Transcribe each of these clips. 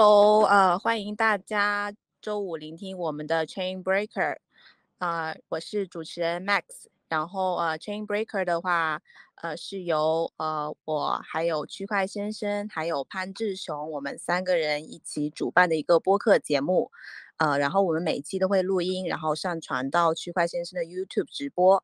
Hello，呃，欢迎大家周五聆听我们的 Chain Breaker，啊，我是主持人 Max，然后呃，Chain Breaker 的话，呃，是由呃我还有区块先生还有潘志雄，我们三个人一起主办的一个播客节目，呃，然后我们每期都会录音，然后上传到区块先生的 YouTube 直播，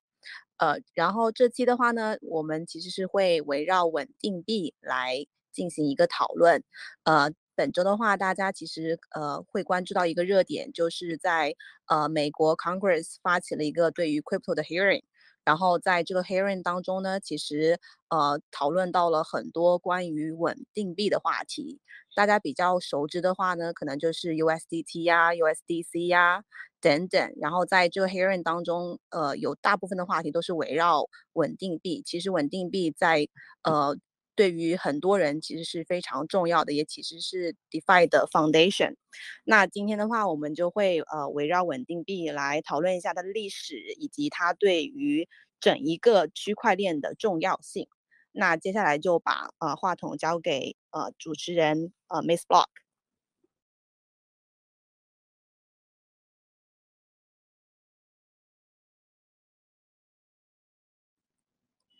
呃，然后这期的话呢，我们其实是会围绕稳定币来进行一个讨论，呃。本周的话，大家其实呃会关注到一个热点，就是在呃美国 Congress 发起了一个对于 crypto 的 hearing，然后在这个 hearing 当中呢，其实呃讨论到了很多关于稳定币的话题。大家比较熟知的话呢，可能就是 USDT 呀、USDC 呀等等。然后在这个 hearing 当中，呃有大部分的话题都是围绕稳定币。其实稳定币在呃。对于很多人其实是非常重要的，也其实是 DeFi 的 foundation。那今天的话，我们就会呃围绕稳定币来讨论一下它的历史，以及它对于整一个区块链的重要性。那接下来就把呃话筒交给呃主持人呃 Miss Block。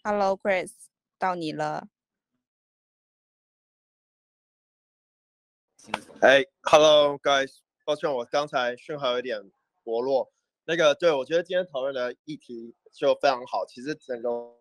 Hello Chris，到你了。哎，Hello guys，抱歉我刚才讯号有点薄弱。那个，对我觉得今天讨论的议题就非常好。其实整个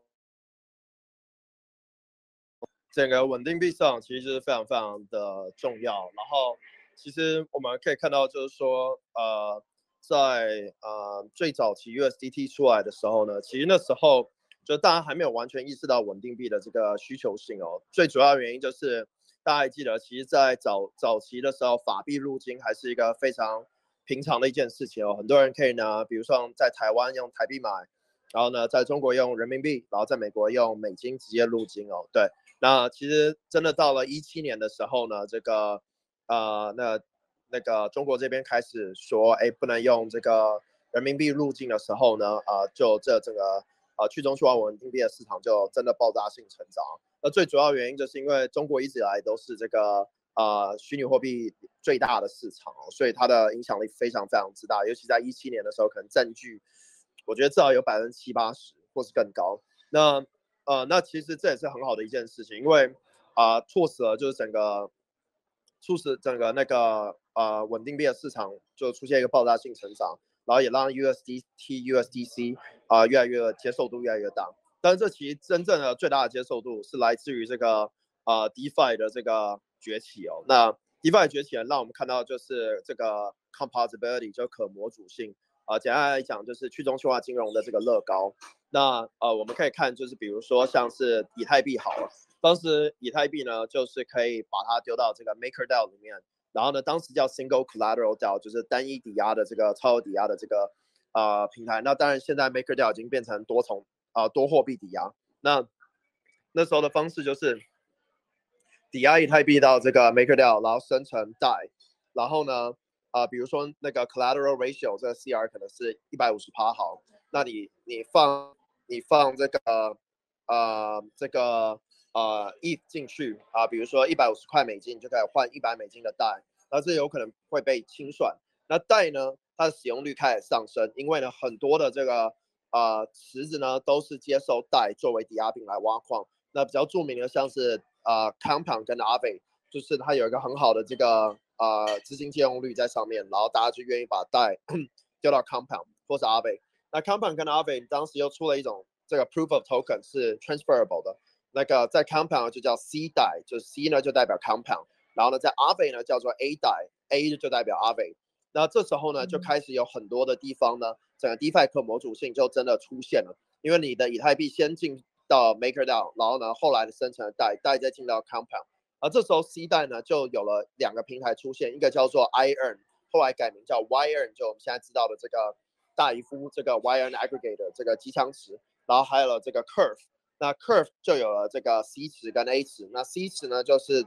整个稳定币市场其实是非常非常的重要。然后，其实我们可以看到，就是说，呃，在呃最早期 USDT 出来的时候呢，其实那时候就大家还没有完全意识到稳定币的这个需求性哦。最主要原因就是。大家还记得，其实，在早早期的时候，法币入金还是一个非常平常的一件事情哦。很多人可以呢，比如说在台湾用台币买，然后呢，在中国用人民币，然后在美国用美金直接入金哦。对，那其实真的到了一七年的时候呢，这个呃，那那个中国这边开始说，哎，不能用这个人民币入境的时候呢，呃，就这整个呃去中心化稳定币的市场就真的爆炸性成长。那最主要原因就是因为中国一直以来都是这个呃虚拟货币最大的市场，所以它的影响力非常非常之大。尤其在一七年的时候，可能占据，我觉得至少有百分之七八十或是更高。那呃，那其实这也是很好的一件事情，因为啊，促使了就是整个促使整个那个呃稳定币的市场就出现一个爆炸性成长，然后也让 USDT、USDC 啊越来越接受度越来越大。但是这其实真正的最大的接受度是来自于这个呃 DeFi 的这个崛起哦。那 DeFi 崛起呢，让我们看到就是这个 Composability 就可模组性啊。简单来讲，就是去中心化金融的这个乐高。那呃，我们可以看就是比如说像是以太币好了，当时以太币呢就是可以把它丢到这个 MakerDAO 里面，然后呢当时叫 Single Collateral DAO，就是单一抵押的这个超额抵押的这个呃平台。那当然现在 MakerDAO 已经变成多重。啊，多货币抵押，那那时候的方式就是抵押以太币到这个 MakerDAO，然后生成贷，然后呢，啊，比如说那个 Collateral Ratio 这个 CR 可能是一百五十趴好，那你你放你放这个呃这个呃 E 进去啊，比如说一百五十块美金，你就可以换一百美金的贷，那这有可能会被清算。那贷呢，它的使用率开始上升，因为呢很多的这个。呃，池子呢都是接受贷作为抵押品来挖矿。那比较著名的像是呃，Compound 跟 Aave，就是它有一个很好的这个呃资金借用率在上面，然后大家就愿意把贷 丢到 Compound 或是 Aave。那 Compound 跟 Aave 当时又出了一种这个 Proof of Token 是 transferable 的，那个在 Compound 就叫 C 贷，就是 C 呢就代表 Compound，然后呢在 Aave 呢叫做 A 贷，A 就代表 Aave。那这时候呢，就开始有很多的地方呢，整个 DeFi 可模组性就真的出现了。因为你的以太币先进到 MakerDAO，然后呢，后来的生成的代代再进到 Compound，而这时候 C 代呢就有了两个平台出现，一个叫做 iEarn，后来改名叫 YEarn，就我们现在知道的这个大姨夫这个 YEarn Aggregator 这个机枪池，然后还有了这个 Curve，那 Curve 就有了这个 C 池跟 A 池，那 C 池呢就是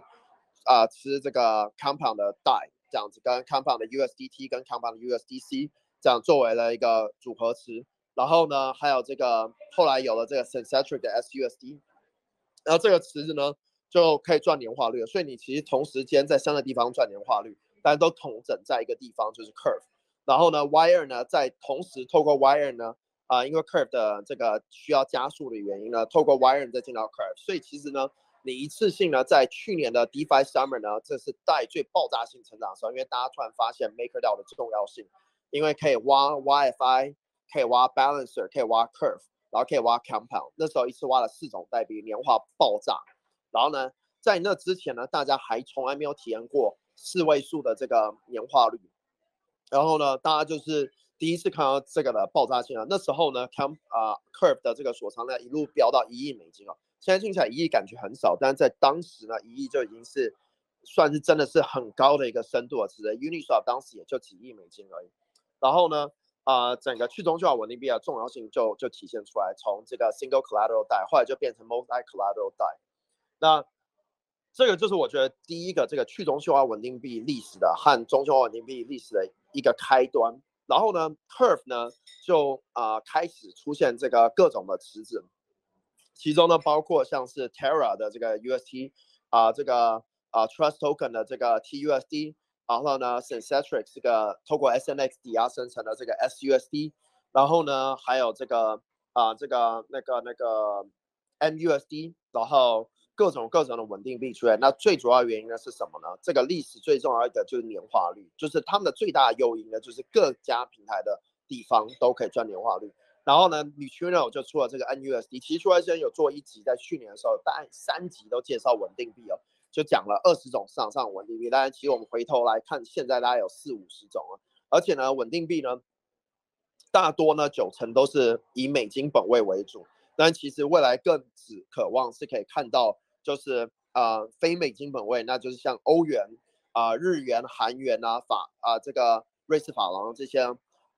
啊吃这个 Compound 的代。这样子跟 Compound 的 USDT 跟 Compound 的 USDC 这样作为了一个组合词，然后呢，还有这个后来有了这个 Synthetic 的 SUSD，然后这个池子呢，就可以赚年化率了。所以你其实同时间在三个地方赚年化率，但都统整在一个地方，就是 Curve。然后呢，Wire 呢在同时透过 Wire 呢，啊，因为 Curve 的这个需要加速的原因呢，透过 Wire 再进到 Curve。所以其实呢，你一次性呢，在去年的 DeFi Summer 呢，这是带最爆炸性成长的时候，因为大家突然发现 MakerDAO 的重要性，因为可以挖 YFI，可以挖 Balancer，可以挖 Curve，然后可以挖 Compound。那时候一次挖了四种代币，年化爆炸。然后呢，在那之前呢，大家还从来没有体验过四位数的这个年化率。然后呢，大家就是第一次看到这个的爆炸性啊。那时候呢，Com 啊 Curve 的这个锁仓呢一路飙到一亿美金啊。现在听起来一亿感觉很少，但是在当时呢，一亿就已经是算是真的是很高的一个深度了。其实 Uniswap 当时也就几亿美金而已。然后呢，啊，整个去中心化稳定币的重要性就就体现出来，从这个 Single Collateral 贷，后来就变成 Multi Collateral 贷。那这个就是我觉得第一个这个去中心化稳定币历史的和中心化稳定币历史的一个开端。然后呢，Curve 呢就啊开始出现这个各种的池子，其中呢包括像是 Terra 的这个 UST 啊这个啊 Trust Token 的这个 TUSD，然后呢 Synthetic 这个透过 SNX 抵押生成的这个 SUSD，然后呢还有这个啊这个那个那个 MUSD，然后。各种各种的稳定币出来，那最主要原因呢是什么呢？这个历史最重要的就是年化率，就是他们的最大诱因呢，就是各家平台的地方都可以赚年化率。然后呢 n u t r i n o 就出了这个 NUSD，其实出来之前有做一集，在去年的时候，大概三集都介绍稳定币哦，就讲了二十种市场上稳定币。当然，其实我们回头来看，现在大概有四五十种啊。而且呢，稳定币呢，大多呢九成都是以美金本位为主，但其实未来更只渴望是可以看到。就是呃非美金本位，那就是像欧元啊、日元、韩元啊、法啊这个瑞士法郎这些，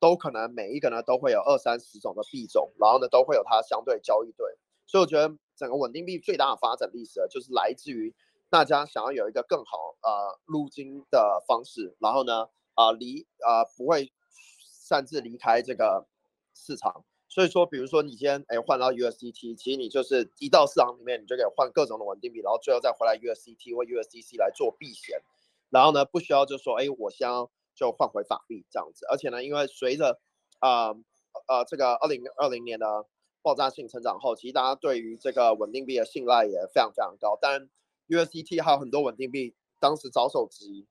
都可能每一个呢都会有二三十种的币种，然后呢都会有它相对交易对。所以我觉得整个稳定币最大的发展历史，就是来自于大家想要有一个更好呃入金的方式，然后呢啊离啊不会擅自离开这个市场。所以说，比如说你今天哎换到 USDT，其实你就是一到市场里面，你就可以换各种的稳定币，然后最后再回来 USDT 或 USDC 来做避险。然后呢，不需要就说哎，我先就换回法币这样子。而且呢，因为随着啊呃这个二零二零年的爆炸性成长后，其实大家对于这个稳定币的信赖也非常非常高。当然，USDT 还有很多稳定币当时早手之一，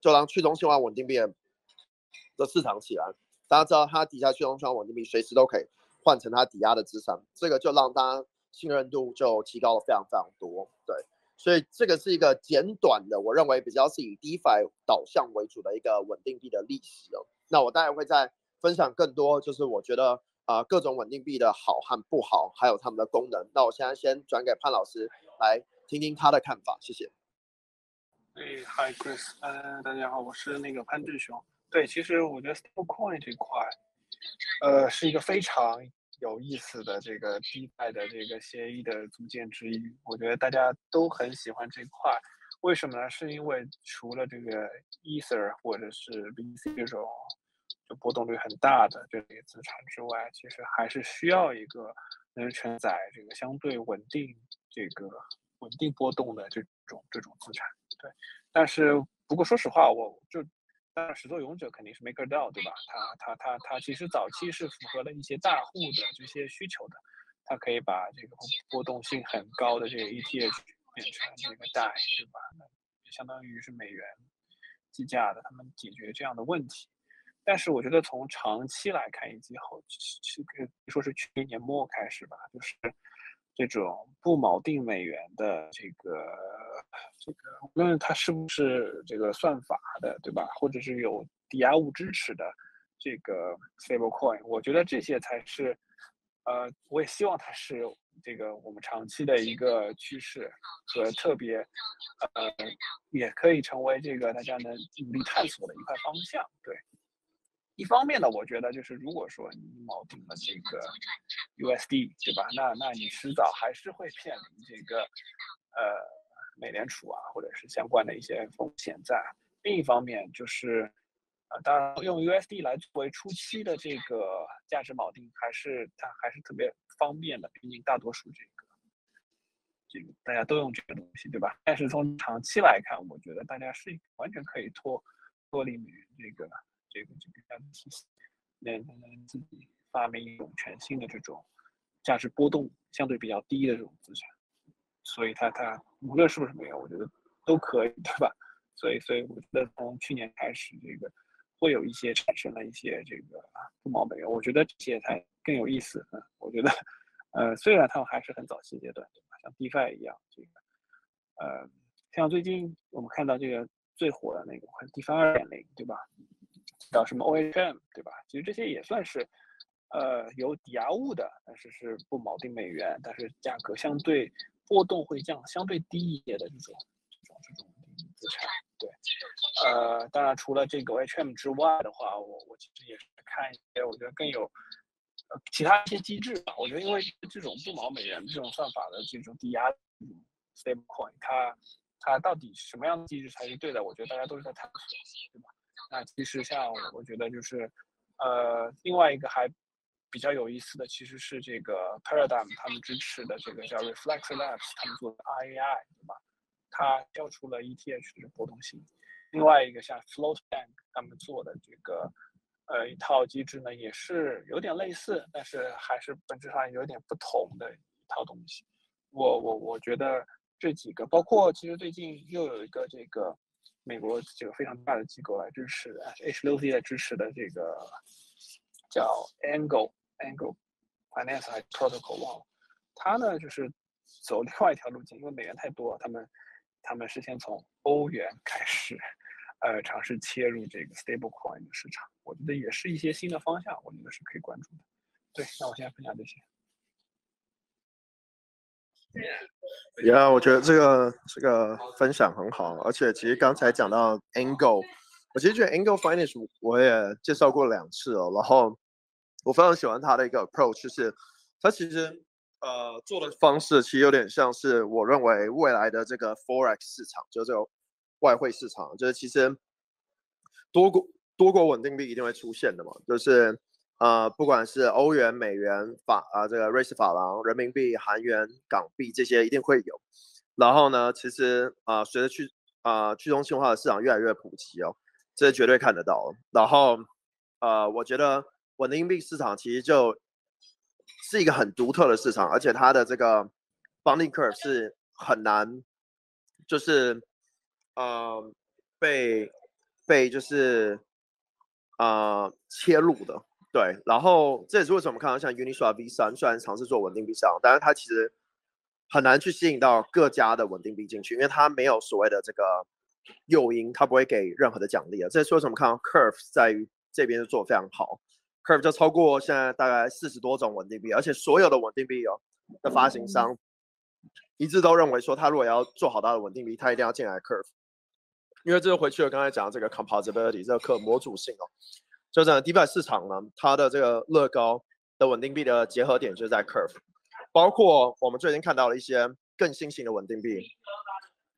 就让去中心化稳定币的市场起来。大家知道，它底下去中心化稳定币随时都可以换成它抵押的资产，这个就让大家信任度就提高了非常非常多。对，所以这个是一个简短的，我认为比较是以 DeFi 导向为主的一个稳定币的历史哦。那我待会会再分享更多，就是我觉得啊各种稳定币的好和不好，还有它们的功能。那我现在先转给潘老师来听听他的看法，谢谢。哎，Hi Chris，呃，大家好，我是那个潘志雄。对，其实我觉得 stablecoin 这块，呃，是一个非常有意思的这个 DeFi 的这个协议的组件之一。我觉得大家都很喜欢这块，为什么呢？是因为除了这个 Ether 或者是 BC 这种就波动率很大的这类资产之外，其实还是需要一个能承载这个相对稳定、这个稳定波动的这种这种资产。对，但是不过说实话，我就。当然，始作俑者肯定是 MakerDAO，对吧？它它它它其实早期是符合了一些大户的这些需求的，它可以把这个波动性很高的这个 ETH 变成这个 DAI，，对吧？那相当于是美元计价的，他们解决这样的问题。但是我觉得从长期来看，以及后期可以说是去年年末开始吧，就是这种不锚定美元的这个。这个无论它是不是这个算法的，对吧？或者是有抵押物支持的这个 stablecoin，我觉得这些才是，呃，我也希望它是这个我们长期的一个趋势和特别，呃，也可以成为这个大家能努力探索的一块方向。对，一方面呢，我觉得就是如果说你锚定了这个 USD，对吧？那那你迟早还是会面临这个，呃。美联储啊，或者是相关的一些风险在。另一方面就是，呃，当然用 USD 来作为初期的这个价值锚定，还是它还是特别方便的。毕竟大多数这个这个大家都用这个东西，对吧？但是从长期来看，我觉得大家是完全可以脱脱离美元这个这个这个价值体系，那那自己发明一种全新的这种价值波动相对比较低的这种资产。所以它它无论是不是美元，我觉得都可以，对吧？所以所以我觉得从去年开始，这个会有一些产生了一些这个不毛美元，我觉得这些才更有意思。嗯，我觉得，呃，虽然他们还是很早期阶段，对吧？像 DeFi 一样，这个，呃，像最近我们看到这个最火的那个 DeFi 二点零，对吧？叫什么 OHM，对吧？其实这些也算是，呃，有抵押物的，但是是不锚定美元，但是价格相对。波动会降相对低一些的这种这种这种资产，对，呃，当然除了这个 O H M 之外的话，我我其实也是看一些，我觉得更有呃其他一些机制吧。我觉得因为这种不毛美元这种算法的这种抵押 stablecoin，它它到底什么样的机制才是对的？我觉得大家都是在探索，对吧？那其实像我觉得就是呃另外一个还。比较有意思的其实是这个 Paradigm 他们支持的这个叫 Reflex Labs 他们做的 IAI 对吧？它调出了 ETH 的波动性。另外一个像 Float Bank 他们做的这个呃一套机制呢，也是有点类似，但是还是本质上有点不同的一套东西。我我我觉得这几个，包括其实最近又有一个这个美国这个非常大的机构来支持，H6C 来支持的这个叫 Angle。Angle Finance 还 Protocol 忘了，它呢就是走另外一条路径，因为美元太多，他们他们是先从欧元开始，呃，尝试切入这个 Stablecoin 的市场，我觉得也是一些新的方向，我觉得是可以关注的。对，那我现在分享这些。Yeah，我觉得这个这个分享很好，而且其实刚才讲到 Angle，我其实觉得 Angle Finance 我也介绍过两次哦，然后。我非常喜欢他的一个 approach，就是他其实呃做的方式其实有点像是我认为未来的这个 forex 市场，就是这个外汇市场，就是其实多国多国稳定币一定会出现的嘛，就是呃不管是欧元、美元、法啊这个瑞士法郎、人民币、韩元、港币这些一定会有。然后呢，其实啊随着去啊去中心化的市场越来越普及哦，这绝对看得到。然后呃我觉得。稳定币市场其实就是一个很独特的市场，而且它的这个 bonding curve 是很难，就是呃被被就是呃切入的，对。然后这也是为什么我们看到像 Uniswap V 三虽然尝试做稳定币上，但是它其实很难去吸引到各家的稳定币进去，因为它没有所谓的这个诱因，它不会给任何的奖励啊。这也是为什么看到 curve 在于这边做的非常好。Curve 就超过现在大概四十多种稳定币，而且所有的稳定币哦的发行商一致都认为说，他如果要做好他的稳定币，他一定要进来 Curve，因为这就回去了刚才讲的这个 composability 这个可模组性哦，就在 DeFi 市场呢，它的这个乐高的稳定币的结合点就在 Curve，包括我们最近看到了一些更新型的稳定币，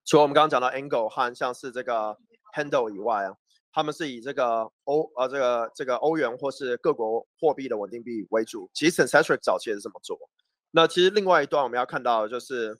除了我们刚刚讲到 Angle 和像是这个 Handle 以外啊。他们是以这个欧呃这个这个欧元或是各国货币的稳定币为主，其实 Centric 早期也是这么做。那其实另外一段我们要看到的就是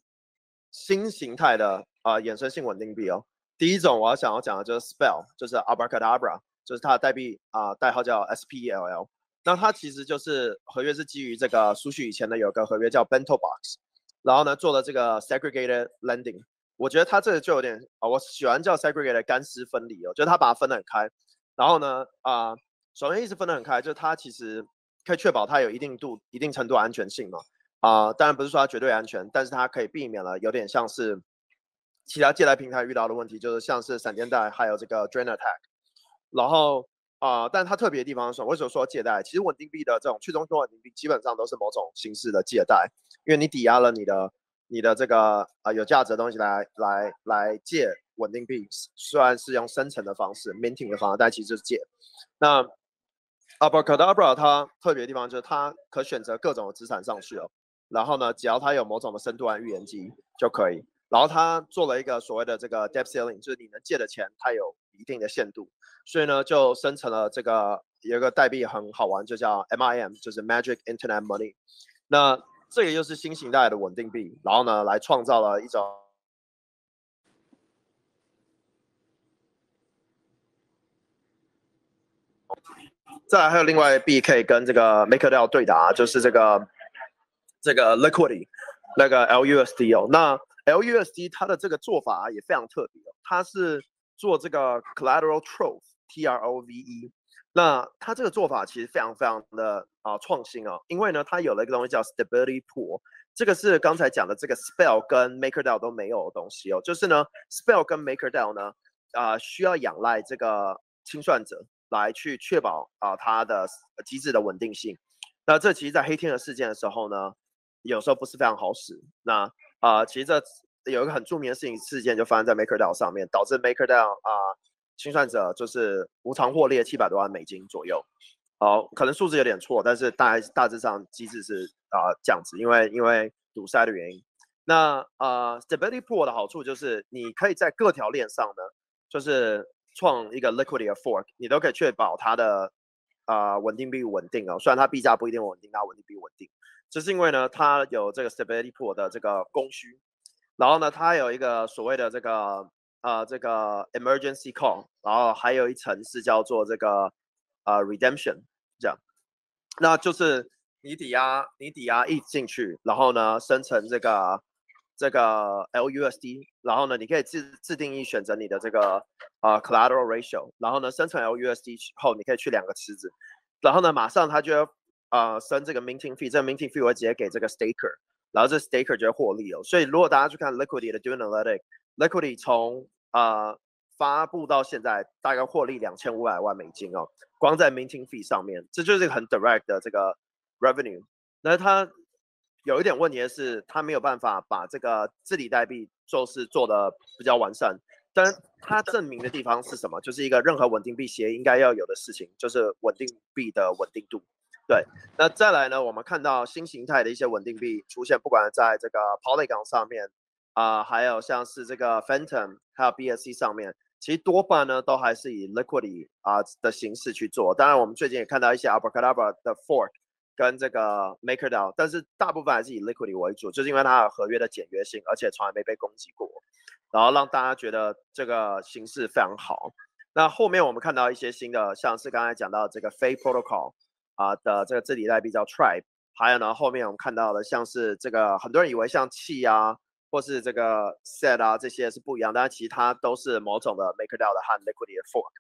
新形态的啊衍生性稳定币哦。第一种我要想要讲的就是 Spell，就是 Abracadabra，就是它的代币啊代号叫 SPELL。那它其实就是合约是基于这个苏旭以前的有个合约叫 Bento Box，然后呢做了这个 Segregated Lending。我觉得它这个就有点啊，我喜欢叫 segregated 干湿分离哦，就是它把它分得很开，然后呢啊，首先意思分得很开，就是它其实可以确保它有一定度、一定程度安全性嘛啊，当然不是说它绝对安全，但是它可以避免了有点像是其他借贷平台遇到的问题，就是像是闪电贷还有这个 drain attack，然后啊，但它特别的地方是什么？为什么说借贷？其实稳定币的这种去中心化稳定币基本上都是某种形式的借贷，因为你抵押了你的。你的这个啊有价值的东西来来来借稳定币，虽然是用生成的方式，minting 的方式，但其实是借。那 Abracadabra 它特别的地方就是它可选择各种的资产上去哦，然后呢，只要它有某种的深度和预言机就可以。然后它做了一个所谓的这个 depth ceiling，就是你能借的钱它有一定的限度，所以呢就生成了这个有一个代币很好玩，就叫 MIM，就是 Magic Internet Money。那这个又是新形态的稳定币，然后呢，来创造了一种。再来还有另外币可以跟这个 MakerDAO 对打，就是这个这个 Liquidity 那个 LUSD 哦。那 LUSD 它的这个做法也非常特别哦，它是做这个 Collateral Trove，T R O V E。那它这个做法其实非常非常的啊创新哦，因为呢它有了一个东西叫 Stability Pool，这个是刚才讲的这个 Spell 跟 MakerDAO 都没有的东西哦，就是呢 Spell 跟 MakerDAO 呢啊需要仰赖这个清算者。来去确保啊它的机制的稳定性。那这其实，在黑天鹅事件的时候呢，有时候不是非常好使。那啊，其实这有一个很著名的事情事件，就发生在 MakerDAO 上面，导致 MakerDAO 啊清算者就是无偿获利七百多万美金左右。好，可能数字有点错，但是大大致上机制是啊这样子，因为因为堵塞的原因。那啊，Stability Pool 的好处就是你可以在各条链上呢，就是。创一个 liquidity fork，你都可以确保它的啊稳定币稳定哦。虽然它币价不一定稳定，它稳定币稳定，这是因为呢，它有这个 stability pool 的这个供需，然后呢，它有一个所谓的这个呃这个 emergency call，然后还有一层是叫做这个呃 redemption，这样，那就是你抵押你抵押一进去，然后呢生成这个。这个 LUSD，然后呢，你可以自自定义选择你的这个啊 collateral ratio，然后呢，生成 LUSD 后，你可以去两个池子，然后呢，马上它就要啊生这个 minting fee，这个 minting fee 会直接给这个 staker，然后这 staker 就会获利哦。所以如果大家去看 Liquidity 的 Analytic，Liquidity 从啊发布到现在大概获利两千五百万美金哦，光在 minting fee 上面，这就是一个很 direct 的这个 revenue，那它。有一点问题的是，它没有办法把这个治理代币做事做的比较完善。但它证明的地方是什么？就是一个任何稳定币协议应该要有的事情，就是稳定币的稳定度。对，那再来呢？我们看到新形态的一些稳定币出现，不管在这个 Polygon 上面啊，还有像是这个 Phantom，还有 BSC 上面，其实多半呢都还是以 Liquidity 啊的形式去做。当然，我们最近也看到一些 Abracadabra 的 Fork。跟这个 MakerDAO，但是大部分还是以 Liquidity 为主，就是因为它有合约的简约性，而且从来没被攻击过，然后让大家觉得这个形式非常好。那后面我们看到一些新的，像是刚才讲到这个非 Protocol 啊的这个治理代币叫 Tribe，还有呢后面我们看到的像是这个很多人以为像气啊或是这个 Set 啊这些是不一样，但是其实它都是某种的 MakerDAO 的和 Liquidity Fork。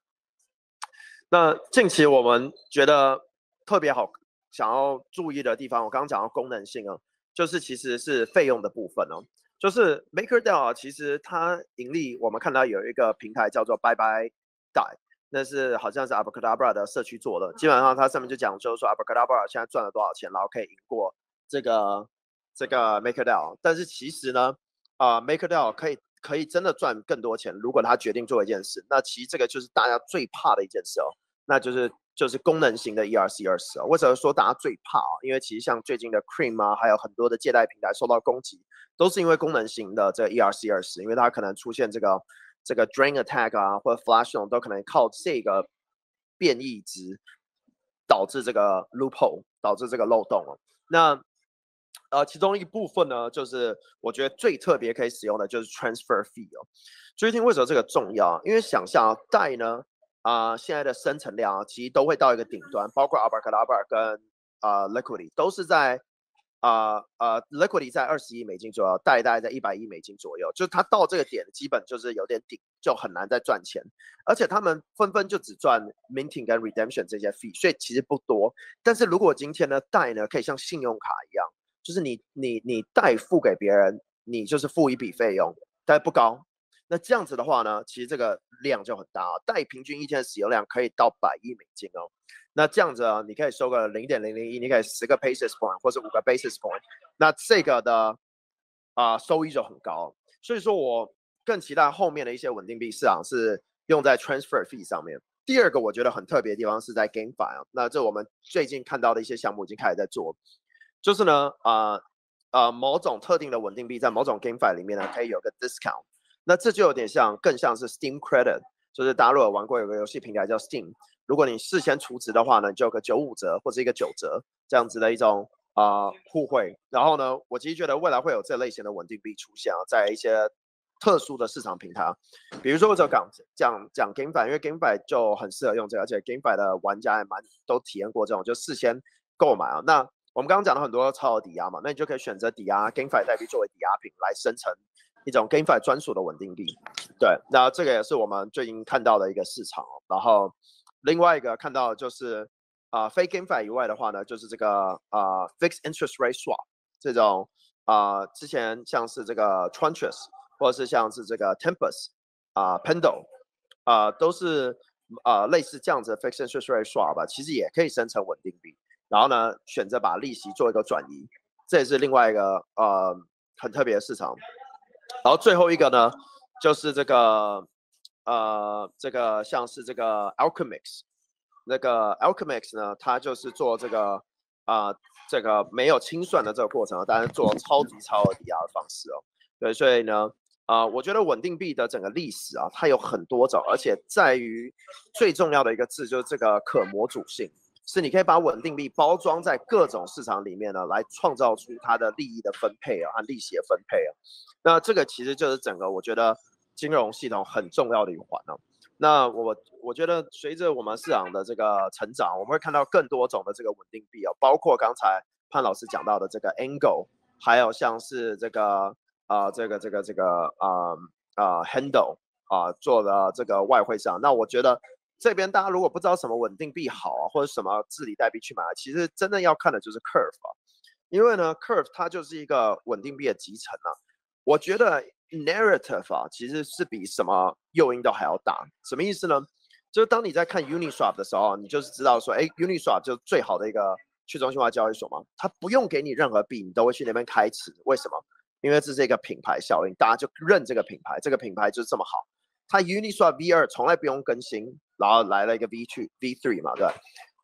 那近期我们觉得特别好。想要注意的地方，我刚刚讲到功能性哦，就是其实是费用的部分哦，就是 MakerDAO 其实它盈利，我们看到有一个平台叫做 Bye Bye Die，那是好像是 Abracadabra 的社区做的，基本上它上面就讲就是说 Abracadabra 现在赚了多少钱，然后可以赢过这个这个 MakerDAO，但是其实呢，啊 MakerDAO 可以可以真的赚更多钱，如果他决定做一件事，那其实这个就是大家最怕的一件事哦，那就是。就是功能型的 ERC 二十啊，为什么说大家最怕啊？因为其实像最近的 Cream 啊，还有很多的借贷平台受到攻击，都是因为功能型的这个 ERC 二十，因为它可能出现这个这个 Drain Attack 啊，或者 Flash 这种，都可能靠这个变异值导致这个 Loophole，导致这个漏洞哦。那呃，其中一部分呢，就是我觉得最特别可以使用的就是 Transfer Fee 哦。最近为什么这个重要？因为想象贷呢。啊，现在的生成量啊，其实都会到一个顶端，包括 Abracadabra 跟啊 Liquidity 都是在啊啊 Liquidity 在二十亿美金左右，贷大概在一百亿美金左右，就是它到这个点，基本就是有点顶，就很难再赚钱，而且他们纷纷就只赚 Minting 跟 Redemption 这些费所以其实不多。但是如果今天呢贷呢，可以像信用卡一样，就是你你你贷付给别人，你就是付一笔费用，但不高。那这样子的话呢，其实这个量就很大啊，贷平均一天的使用量可以到百亿美金哦。那这样子啊，你可以收个零点零零一，你可以十个 basis point 或者五个 basis point，那这个的啊收益就很高。所以说我更期待后面的一些稳定币市场是用在 transfer fee 上面。第二个我觉得很特别的地方是在 GameFi 啊，那这我们最近看到的一些项目已经开始在做，就是呢啊啊某种特定的稳定币在某种 GameFi 里面呢可以有个 discount。那这就有点像，更像是 Steam Credit，就是大家如果玩过有个游戏平台叫 Steam，如果你事先储值的话呢，就有个九五折或者一个九折这样子的一种啊互惠。然后呢，我其实觉得未来会有这类型的稳定币出现啊，在一些特殊的市场平台，比如说我就讲讲讲 GameFi，因为 GameFi 就很适合用这个，而且 GameFi 的玩家也蛮都体验过这种，就事先购买啊。那我们刚刚讲了很多超额抵押嘛，那你就可以选择抵押 GameFi 代币作为抵押品来生成一种 GameFi 专属的稳定币。对，那这个也是我们最近看到的一个市场。然后另外一个看到就是啊，非 GameFi 以外的话呢，就是这个啊 Fixed Interest Rate Swap 这种啊，之前像是这个 Tranches。或者是像是这个 Tempus 啊，Pendle 啊，都是啊类似这样子的 fixed interest rate swap 吧，其实也可以生成稳定币，然后呢选择把利息做一个转移，这也是另外一个呃很特别的市场。然后最后一个呢，就是这个呃这个像是这个 Alchemix，那个 Alchemix 呢，它就是做这个啊这个没有清算的这个过程，但是做超级超额抵押的方式哦，对，所以呢。啊，我觉得稳定币的整个历史啊，它有很多种，而且在于最重要的一个字就是这个可模组性，是你可以把稳定币包装在各种市场里面呢，来创造出它的利益的分配啊和利息的分配啊。那这个其实就是整个我觉得金融系统很重要的一环呢。那我我觉得随着我们市场的这个成长，我们会看到更多种的这个稳定币哦，包括刚才潘老师讲到的这个 Angle，还有像是这个。啊，这个这个这个啊啊，handle 啊，做的这个外汇上，那我觉得这边大家如果不知道什么稳定币好啊，或者什么治理代币去买，其实真正要看的就是 curve 啊，因为呢，curve 它就是一个稳定币的集成啊。我觉得 narrative 啊，其实是比什么诱因都还要大。什么意思呢？就是当你在看 Uniswap 的时候，你就是知道说，哎，Uniswap 就是最好的一个去中心化交易所嘛，它不用给你任何币，你都会去那边开池，为什么？因为这是一个品牌效应，大家就认这个品牌，这个品牌就是这么好。它 Uniswap V 二从来不用更新，然后来了一个 V 去 V three 嘛，对吧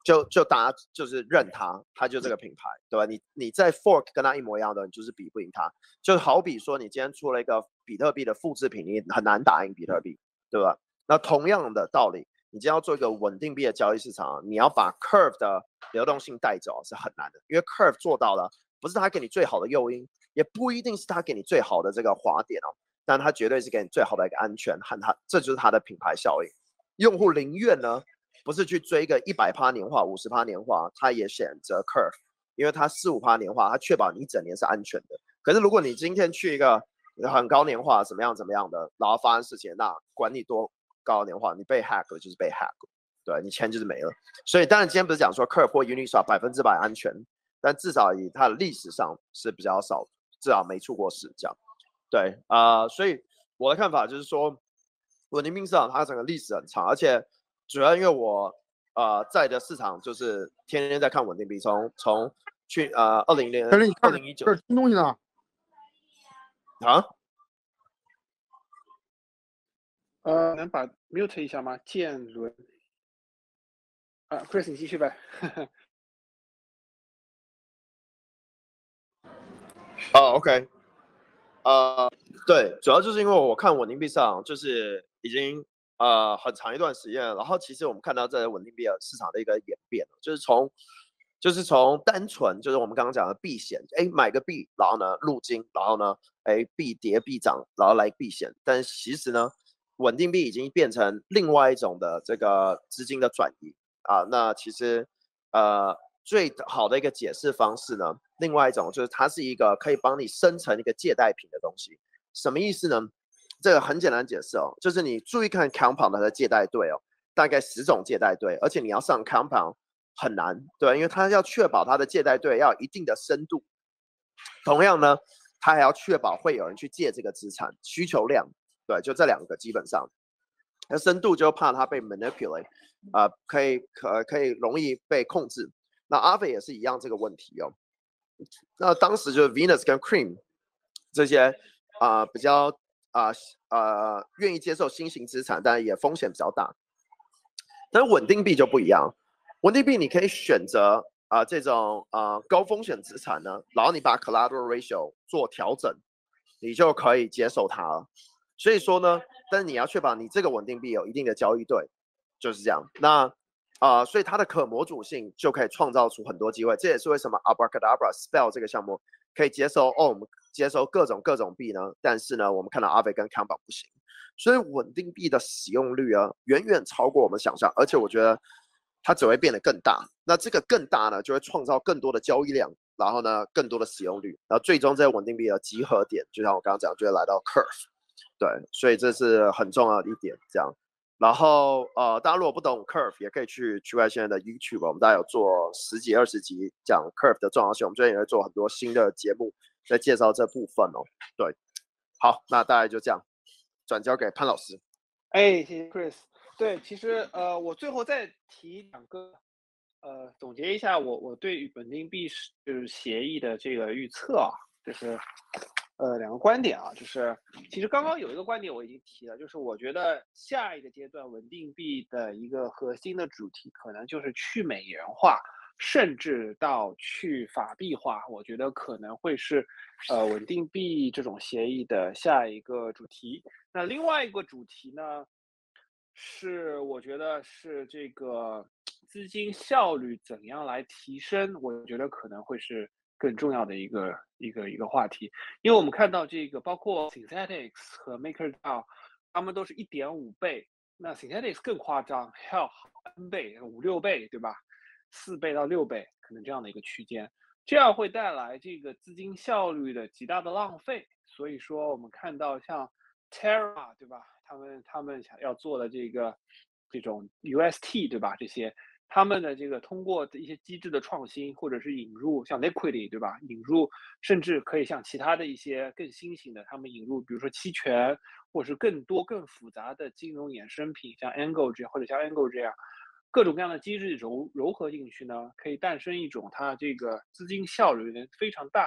就就大家就是认他，他就这个品牌，对吧？你你在 Fork 跟他一模一样的，你就是比不赢他。就好比说你今天出了一个比特币的复制品，你很难打赢比特币，对吧？那同样的道理，你今天要做一个稳定币的交易市场，你要把 Curve 的流动性带走是很难的，因为 Curve 做到了，不是他给你最好的诱因。也不一定是他给你最好的这个滑点哦，但他绝对是给你最好的一个安全和他，这就是他的品牌效应。用户宁愿呢，不是去追一个一百趴年化、五十趴年化，他也选择 Curve，因为它四五趴年化，它确保你一整年是安全的。可是如果你今天去一个很高年化，怎么样怎么样的，然后发生事情，那管你多高年化，你被 hack 就是被 hack，对你钱就是没了。所以当然今天不是讲说 Curve 或 Uniswap 百分之百安全，但至少以它的历史上是比较少。至少没出过事，这样，对啊，所以我的看法就是说，稳定币市场它整个历史很长，而且主要因为我呃在的市场就是天天在看稳定币，从从去呃二零年二零一九，这是新东西呢？啊？呃，能把 mute 一下吗？建伦，啊，Chris 你继续呗。哦，OK，呃，对，主要就是因为我看稳定币上就是已经呃很长一段时间，然后其实我们看到这个稳定币的市场的一个演变，就是从就是从单纯就是我们刚刚讲的避险，哎，买个币，然后呢入金，然后呢哎币跌币涨，然后来避险，但其实呢稳定币已经变成另外一种的这个资金的转移啊，那其实呃。最好的一个解释方式呢，另外一种就是它是一个可以帮你生成一个借贷品的东西，什么意思呢？这个很简单解释哦，就是你注意看 Compound 的借贷对哦，大概十种借贷对，而且你要上 Compound 很难，对，因为它要确保它的借贷对要一定的深度，同样呢，它还要确保会有人去借这个资产，需求量，对，就这两个基本上，那深度就怕它被 manipulate，啊，可以可可以容易被控制。那阿飞也是一样这个问题哦。那当时就是 Venus 跟 Cream 这些啊比较啊呃愿意接受新型资产，但也风险比较大。但是稳定币就不一样，稳定币你可以选择啊这种啊高风险资产呢，然后你把 collateral ratio 做调整，你就可以接受它了。所以说呢，但是你要确保你这个稳定币有一定的交易对，就是这样。那啊，所以它的可模组性就可以创造出很多机会。这也是为什么 Abracadabra Spell 这个项目可以接收哦，我们接收各种各种币呢，但是呢，我们看到 Aave 跟 c a m b a 不行。所以稳定币的使用率啊，远远超过我们想象，而且我觉得它只会变得更大。那这个更大呢，就会创造更多的交易量，然后呢，更多的使用率，然后最终这些稳定币的集合点，就像我刚刚讲，就会来到 Curve。对，所以这是很重要的一点。这样，然后呃，大家如果不懂 Curve，也可以去区块链的 YouTube，我们大概有做十几二十集讲 Curve 的重要性。我们最近也会做很多新的节目在介绍这部分哦。对，好，那大概就这样。转交给潘老师。哎，谢谢 Chris。对，其实呃，我最后再提两个，呃，总结一下我我对稳定币就是协议的这个预测啊，就是呃两个观点啊，就是其实刚刚有一个观点我已经提了，就是我觉得下一个阶段稳定币的一个核心的主题可能就是去美元化。甚至到去法币化，我觉得可能会是，呃，稳定币这种协议的下一个主题。那另外一个主题呢，是我觉得是这个资金效率怎样来提升，我觉得可能会是更重要的一个一个一个话题。因为我们看到这个，包括 Synthetics 和 MakerDAO，他们都是一点五倍，那 Synthetics 更夸张，要 N 倍、五六倍，对吧？四倍到六倍，可能这样的一个区间，这样会带来这个资金效率的极大的浪费。所以说，我们看到像 Terra 对吧？他们他们想要做的这个这种 UST 对吧？这些他们的这个通过一些机制的创新，或者是引入像 Liquidity 对吧？引入甚至可以像其他的一些更新型的，他们引入比如说期权，或者是更多更复杂的金融衍生品，像 Angle 这样或者像 Angle 这样。各种各样的机制揉揉合进去呢，可以诞生一种它这个资金效率能非常大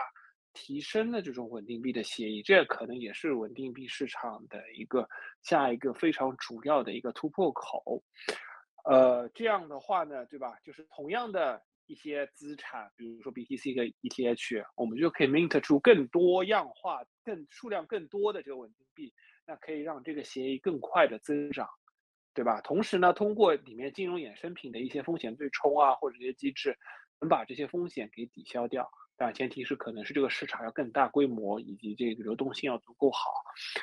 提升的这种稳定币的协议，这可能也是稳定币市场的一个下一个非常主要的一个突破口。呃，这样的话呢，对吧？就是同样的一些资产，比如说 BTC 和 ETH，我们就可以 mint 出更多样化、更数量更多的这个稳定币，那可以让这个协议更快的增长。对吧？同时呢，通过里面金融衍生品的一些风险对冲啊，或者这些机制，能把这些风险给抵消掉。但前提是可能是这个市场要更大规模，以及这个流动性要足够好，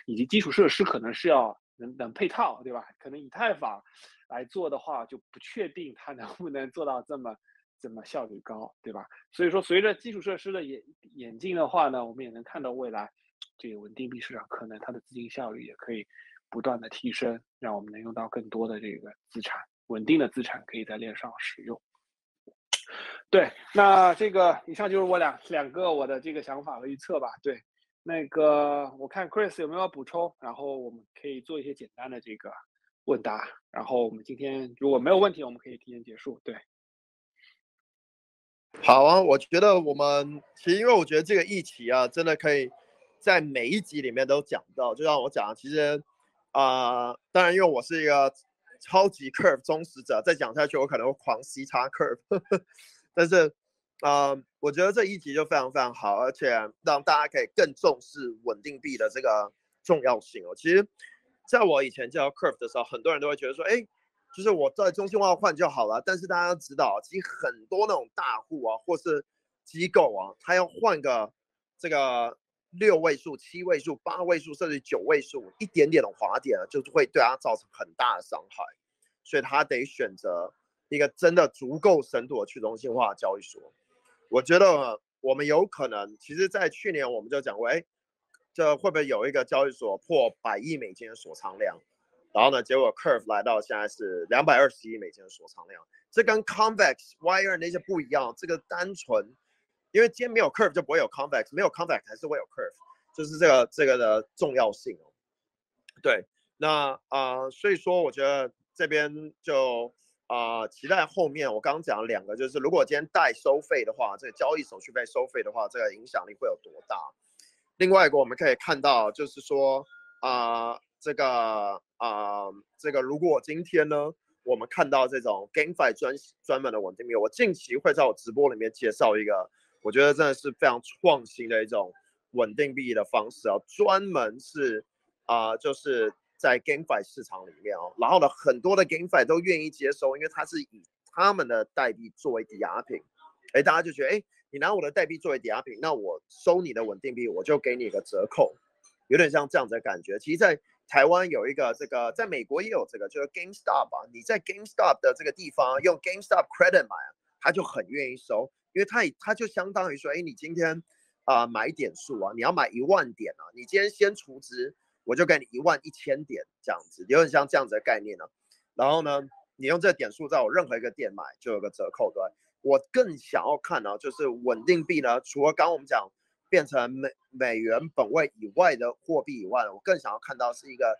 以及基础设施可能是要能能配套，对吧？可能以太坊来做的话，就不确定它能不能做到这么这么效率高，对吧？所以说，随着基础设施的演演进的话呢，我们也能看到未来这个稳定币市场可能它的资金效率也可以。不断的提升，让我们能用到更多的这个资产，稳定的资产可以在链上使用。对，那这个以上就是我两两个我的这个想法和预测吧。对，那个我看 Chris 有没有补充，然后我们可以做一些简单的这个问答，然后我们今天如果没有问题，我们可以提前结束。对，好啊，我觉得我们其实因为我觉得这个议题啊，真的可以在每一集里面都讲到，就像我讲，其实。啊，当然，因为我是一个超级 curve 忠实者，再讲下去我可能会狂吸叉 curve，但是，啊，我觉得这一集就非常非常好，而且让大家可以更重视稳定币的这个重要性哦。其实，在我以前教 curve 的时候，很多人都会觉得说，哎，就是我在中心化换就好了。但是大家要知道，其实很多那种大户啊，或是机构啊，他要换个这个。六位数、七位数、八位数，甚至九位数，一点点的滑点啊，就是会对他造成很大的伤害，所以他得选择一个真的足够深度的去中心化交易所。我觉得我们有可能，其实，在去年我们就讲过，哎，这会不会有一个交易所破百亿美金的锁仓量？然后呢，结果 Curve 来到现在是两百二十亿美金的锁仓量，这跟 Convex、Wire 那些不一样，这个单纯。因为今天没有 curve 就不会有 convex，没有 convex 还是会有 curve，就是这个这个的重要性哦。对，那啊，所以说我觉得这边就啊，期待后面我刚刚讲两个，就是如果今天代收费的话，这个交易手续费收费的话，这个影响力会有多大？另外一个我们可以看到，就是说啊，这个啊，这个如果今天呢，我们看到这种 gamefi 专专门的稳定币，我近期会在我直播里面介绍一个。我觉得真的是非常创新的一种稳定币的方式啊，专门是啊，就是在 GameFi 市场里面哦，然后呢，很多的 GameFi 都愿意接收，因为它是以他们的代币作为抵押品，哎，大家就觉得，哎，你拿我的代币作为抵押品，那我收你的稳定币，我就给你一个折扣，有点像这样子的感觉。其实，在台湾有一个这个，在美国也有这个，就是 GameStop 啊，你在 GameStop 的这个地方用 GameStop Credit 买，他就很愿意收，因为他他就相当于说，哎，你今天啊买点数啊，你要买一万点啊，你今天先储值，我就给你一万一千点这样子，有点像这样子的概念呢。然后呢，你用这个点数在我任何一个店买，就有个折扣，对。我更想要看呢，就是稳定币呢，除了刚刚我们讲。变成美美元本位以外的货币以外，我更想要看到是一个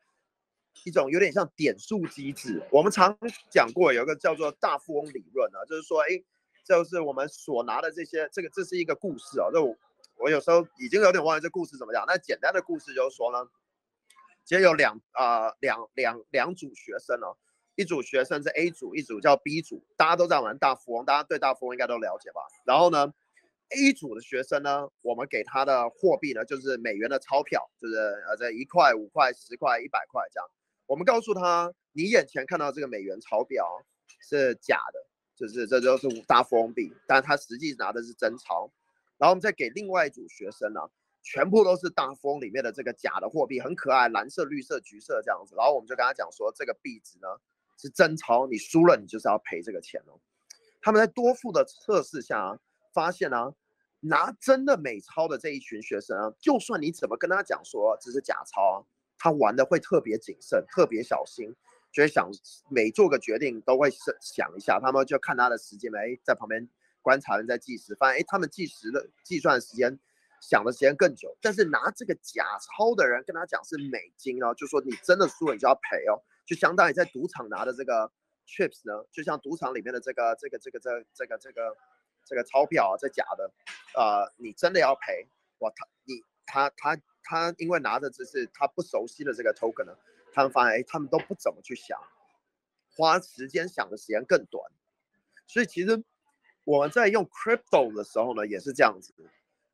一种有点像点数机制。我们常讲过有一个叫做大富翁理论啊，就是说，哎，就是我们所拿的这些，这个这是一个故事啊。就我有时候已经有点忘了这故事怎么讲。那简单的故事就是说呢，其实有两啊两两两组学生哦，一组学生是 A 组，一组叫 B 组。大家都在玩大富翁，大家对大富翁应该都了解吧？然后呢？A 组的学生呢，我们给他的货币呢，就是美元的钞票，就是呃这一块、五块、十块、一百块这样。我们告诉他，你眼前看到这个美元钞票是假的，就是这就是大富翁币，但他实际拿的是真钞。然后我们再给另外一组学生呢，全部都是大富翁里面的这个假的货币，很可爱，蓝色、绿色、橘色这样子。然后我们就跟他讲说，这个币值呢是真钞，你输了你就是要赔这个钱哦。他们在多付的测试下发现呢。拿真的美钞的这一群学生啊，就算你怎么跟他讲说这是假钞啊，他玩的会特别谨慎、特别小心，就会想每做个决定都会想想一下。他们就看他的时间，哎，在旁边观察人在计时，发现哎，他们计时的计算时间想的时间更久。但是拿这个假钞的人跟他讲是美金哦，就说你真的输了你就要赔哦，就相当于在赌场拿的这个 chips 呢，就像赌场里面的这个这个这个这这个这个。这个钞票啊，这假的，呃，你真的要赔哇？他你他他他，因为拿着这是他不熟悉的这个 token 呢，他们发现哎，他们都不怎么去想，花时间想的时间更短。所以其实我们在用 crypto 的时候呢，也是这样子。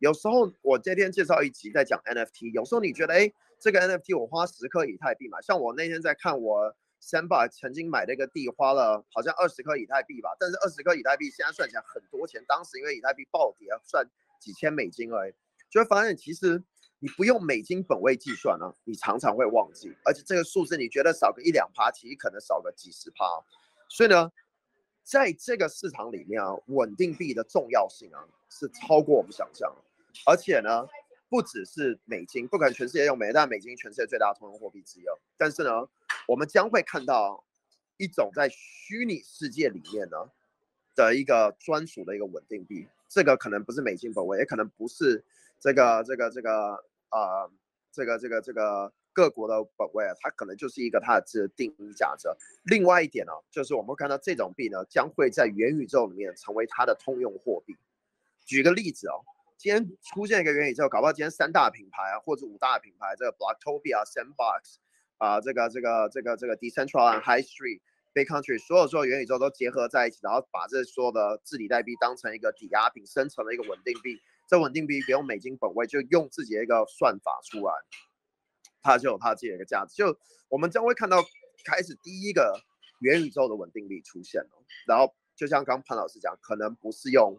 有时候我今天介绍一集在讲 NFT，有时候你觉得哎，这个 NFT 我花十颗以太币嘛，像我那天在看我。三把曾经买那个地花了好像二十颗以太币吧，但是二十颗以太币现在算起来很多钱，当时因为以太币暴跌，算几千美金而已，就会发现其实你不用美金本位计算呢，你常常会忘记，而且这个数字你觉得少个一两趴，其实可能少个几十趴，所以呢，在这个市场里面啊，稳定币的重要性啊是超过我们想象，而且呢，不只是美金，不可能全世界用美，但美金全世界最大的通用货币之一，但是呢。我们将会看到一种在虚拟世界里面呢的一个专属的一个稳定币，这个可能不是美金本位，也可能不是这个这个这个呃这个这个这个各国的本位啊，它可能就是一个它的这定义价值。另外一点呢，就是我们看到这种币呢将会在元宇宙里面成为它的通用货币。举个例子哦，今天出现一个元宇宙，搞不好今天三大品牌啊或者五大品牌，这个 Blocktopia、Sandbox。啊，这个这个这个这个 Decentraland High Street Big Country 所有所有元宇宙都结合在一起，然后把这所有的治理代币当成一个抵押品，生成了一个稳定币。这稳定币不用美金本位，就用自己的一个算法出来，它就有它自己的一个价值。就我们将会看到开始第一个元宇宙的稳定币出现了。然后就像刚潘老师讲，可能不是用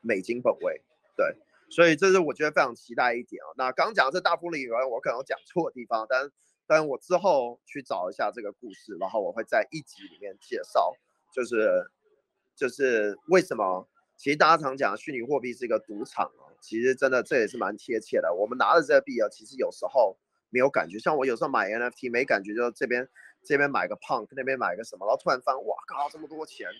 美金本位，对，所以这是我觉得非常期待一点啊。那刚讲这大幅里面，我可能讲错地方，但。但我之后去找一下这个故事，然后我会在一集里面介绍，就是就是为什么？其实大家常讲虚拟货币是一个赌场啊，其实真的这也是蛮贴切的。我们拿着这个币啊，其实有时候没有感觉，像我有时候买 NFT 没感觉，就这边这边买个 Punk，那边买个什么，然后突然翻，哇靠，这么多钱！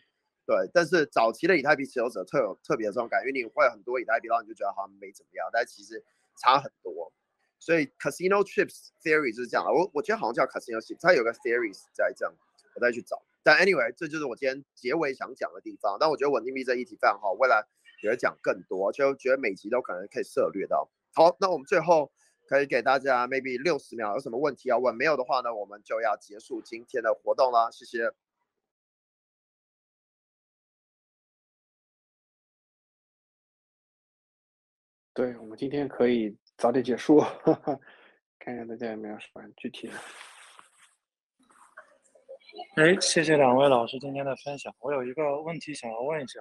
对，但是早期的以太币持有者特有特别这种感觉，因为你会很多以太币，然后你就觉得好像没怎么样，但其实差很多。所以 casino chips theory 就是这样，我我觉得好像叫 casino chips，它有个 theory 在这样，我再去找。但 anyway，这就是我今天结尾想讲的地方。但我觉得稳定币这一题非常好，未来也会讲更多，就觉得每集都可能可以涉略到。好，那我们最后可以给大家 maybe 六十秒，有什么问题要问？没有的话呢，我们就要结束今天的活动了。谢谢。对我们今天可以。早点结束，看看大家有没有什么具体的。哎，谢谢两位老师今天的分享。我有一个问题想要问一下，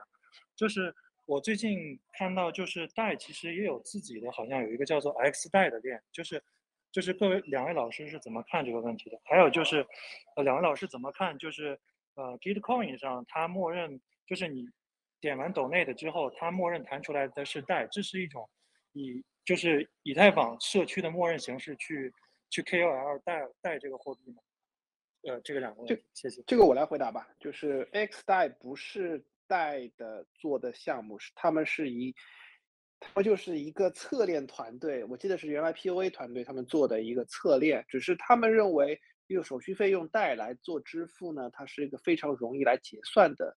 就是我最近看到，就是代其实也有自己的，好像有一个叫做 X 代的链，就是就是各位两位老师是怎么看这个问题的？还有就是，呃，两位老师怎么看？就是呃，Gitcoin 上它默认就是你点完 Donate 之后，它默认弹出来的是代，这是一种以就是以太坊社区的默认形式去去 KOL 代代这个货币吗？呃，这个两个，谢谢。这个我来回答吧。就是 X 代不是代的做的项目，是他们是以，他们就是一个侧链团队。我记得是原来 POA 团队他们做的一个侧链，只是他们认为用手续费用代来做支付呢，它是一个非常容易来结算的。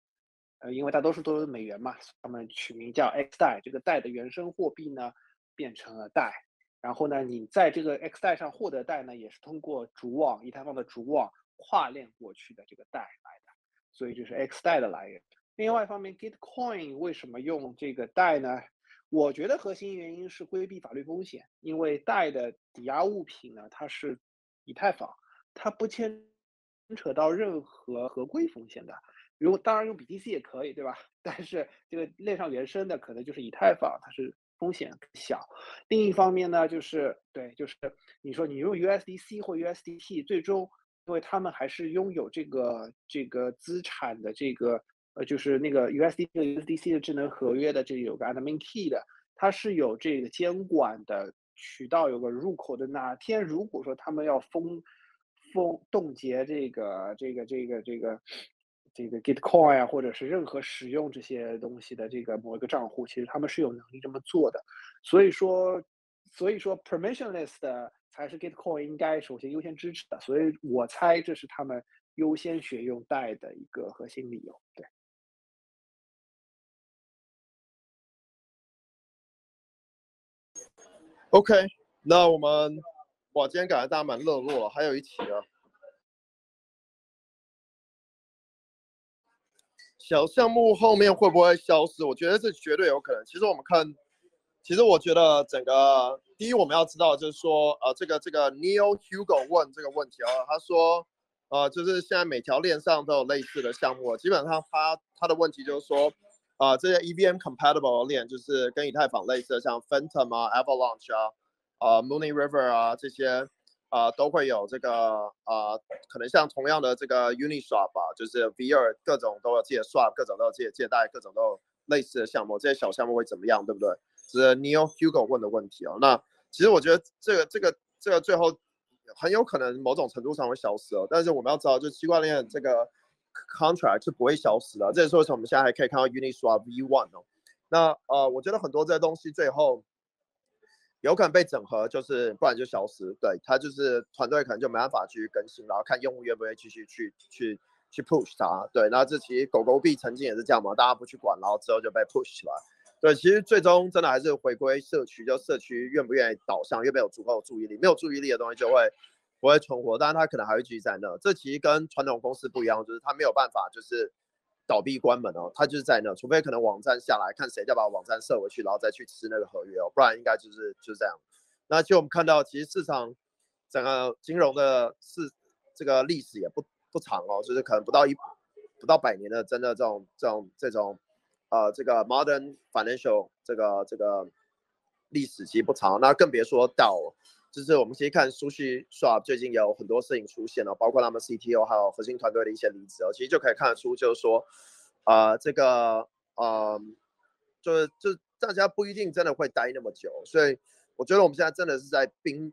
呃，因为大多数都是美元嘛，他们取名叫 X 代。这个代的原生货币呢变成了代，然后呢，你在这个 X 代上获得代呢，也是通过主网以太坊的主网。跨链过去的这个代来的，所以这是 X 代的来源。另外一方面，Gitcoin 为什么用这个代呢？我觉得核心原因是规避法律风险，因为代的抵押物品呢，它是以太坊，它不牵扯到任何合规风险的。如果当然用 BTC 也可以，对吧？但是这个链上原生的可能就是以太坊，它是风险小。另一方面呢，就是对，就是你说你用 USDC 或 USDT，最终因为他们还是拥有这个这个资产的这个呃，就是那个 USD 和 USDC 的智能合约的，这里有个 admin key 的，它是有这个监管的渠道，有个入口的。哪天如果说他们要封封冻结这个这个这个这个这个 Gitcoin 啊，或者是任何使用这些东西的这个某一个账户，其实他们是有能力这么做的。所以说，所以说 permissionless 的。才是 Gitcoin 应该首先优先支持的，所以我猜这是他们优先选用代的一个核心理由。对。OK，那我们哇，今天感觉大家蛮热络，还有一题啊。小项目后面会不会消失？我觉得这绝对有可能。其实我们看。其实我觉得整个第一我们要知道就是说，呃，这个这个 Neil Hugo 问这个问题啊，他说，呃，就是现在每条链上都有类似的项目，基本上他他的问题就是说，啊，这些 EVM compatible 链就是跟以太坊类似的，像 Phantom 啊、Avalanche 啊、呃 Moon River 啊这些，啊都会有这个啊，可能像同样的这个 Uniswap 啊，就是 V2 各种都有借 swap，各种都有借借贷，各种都有类似的项目，这些小项目会怎么样，对不对？是 Neil Hugo 问的问题哦。那其实我觉得这个、这个、这个最后很有可能某种程度上会消失哦。但是我们要知道，就区块链这个 contract 是不会消失的。这也是为什么我们现在还可以看到 Uniswap V1 哦。那呃，我觉得很多这些东西最后有可能被整合，就是不然就消失。对，它就是团队可能就没办法去更新，然后看用户愿不愿意继续去去去 push 它。对，那这其实狗狗币曾经也是这样嘛，大家不去管，然后之后就被 push 起来。对，其实最终真的还是回归社区，就社区愿不愿意导向，愿不愿意有足够的注意力，没有注意力的东西就会不会存活，但是它可能还会继续在那。这其实跟传统公司不一样，就是它没有办法就是倒闭关门哦，它就是在那，除非可能网站下来看谁再把网站设回去，然后再去吃那个合约哦，不然应该就是就是这样。那就我们看到，其实市场整个金融的市这个历史也不不长哦，就是可能不到一不到百年的真的这种这种这种。呃，这个 modern financial 这个这个历史其实不长，那更别说到，就是我们其实看苏旭 swap 最近有很多事情出现了，包括他们 CTO 还有核心团队的一些离职哦，其实就可以看得出，就是说，呃，这个呃，就是就大家不一定真的会待那么久，所以我觉得我们现在真的是在冰，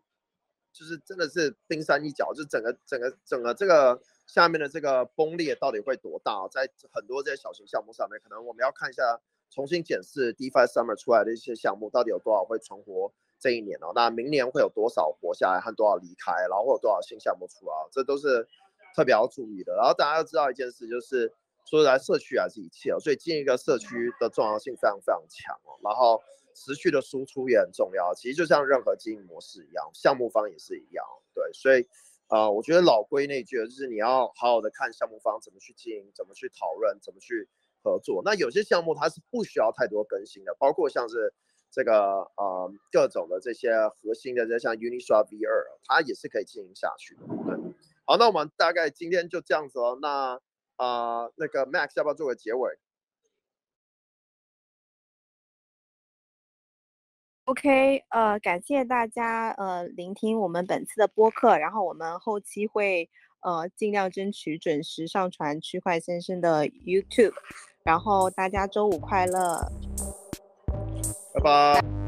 就是真的是冰山一角，就整个整个整个这个。下面的这个崩裂到底会多大？在很多这些小型项目上面，可能我们要看一下，重新检视 DeFi Summer 出来的一些项目，到底有多少会存活这一年哦？那明年会有多少活下来和多少离开？然后会有多少新项目出来？这都是特别要注意的。然后大家要知道一件事，就是说来社区还是一切哦，所以进一个社区的重要性非常非常强哦。然后持续的输出也很重要。其实就像任何经营模式一样，项目方也是一样。对，所以。啊，我觉得老归那句，就是你要好好的看项目方怎么去经营，怎么去讨论，怎么去合作。那有些项目它是不需要太多更新的，包括像是这个呃各种的这些核心的，这像 Uniswap V2，它也是可以经营下去的。对，好，那我们大概今天就这样子哦。那啊、那个 Max 要不要做个结尾？OK，呃，感谢大家呃聆听我们本次的播客，然后我们后期会呃尽量争取准时上传区块先生的 YouTube，然后大家周五快乐。拜拜。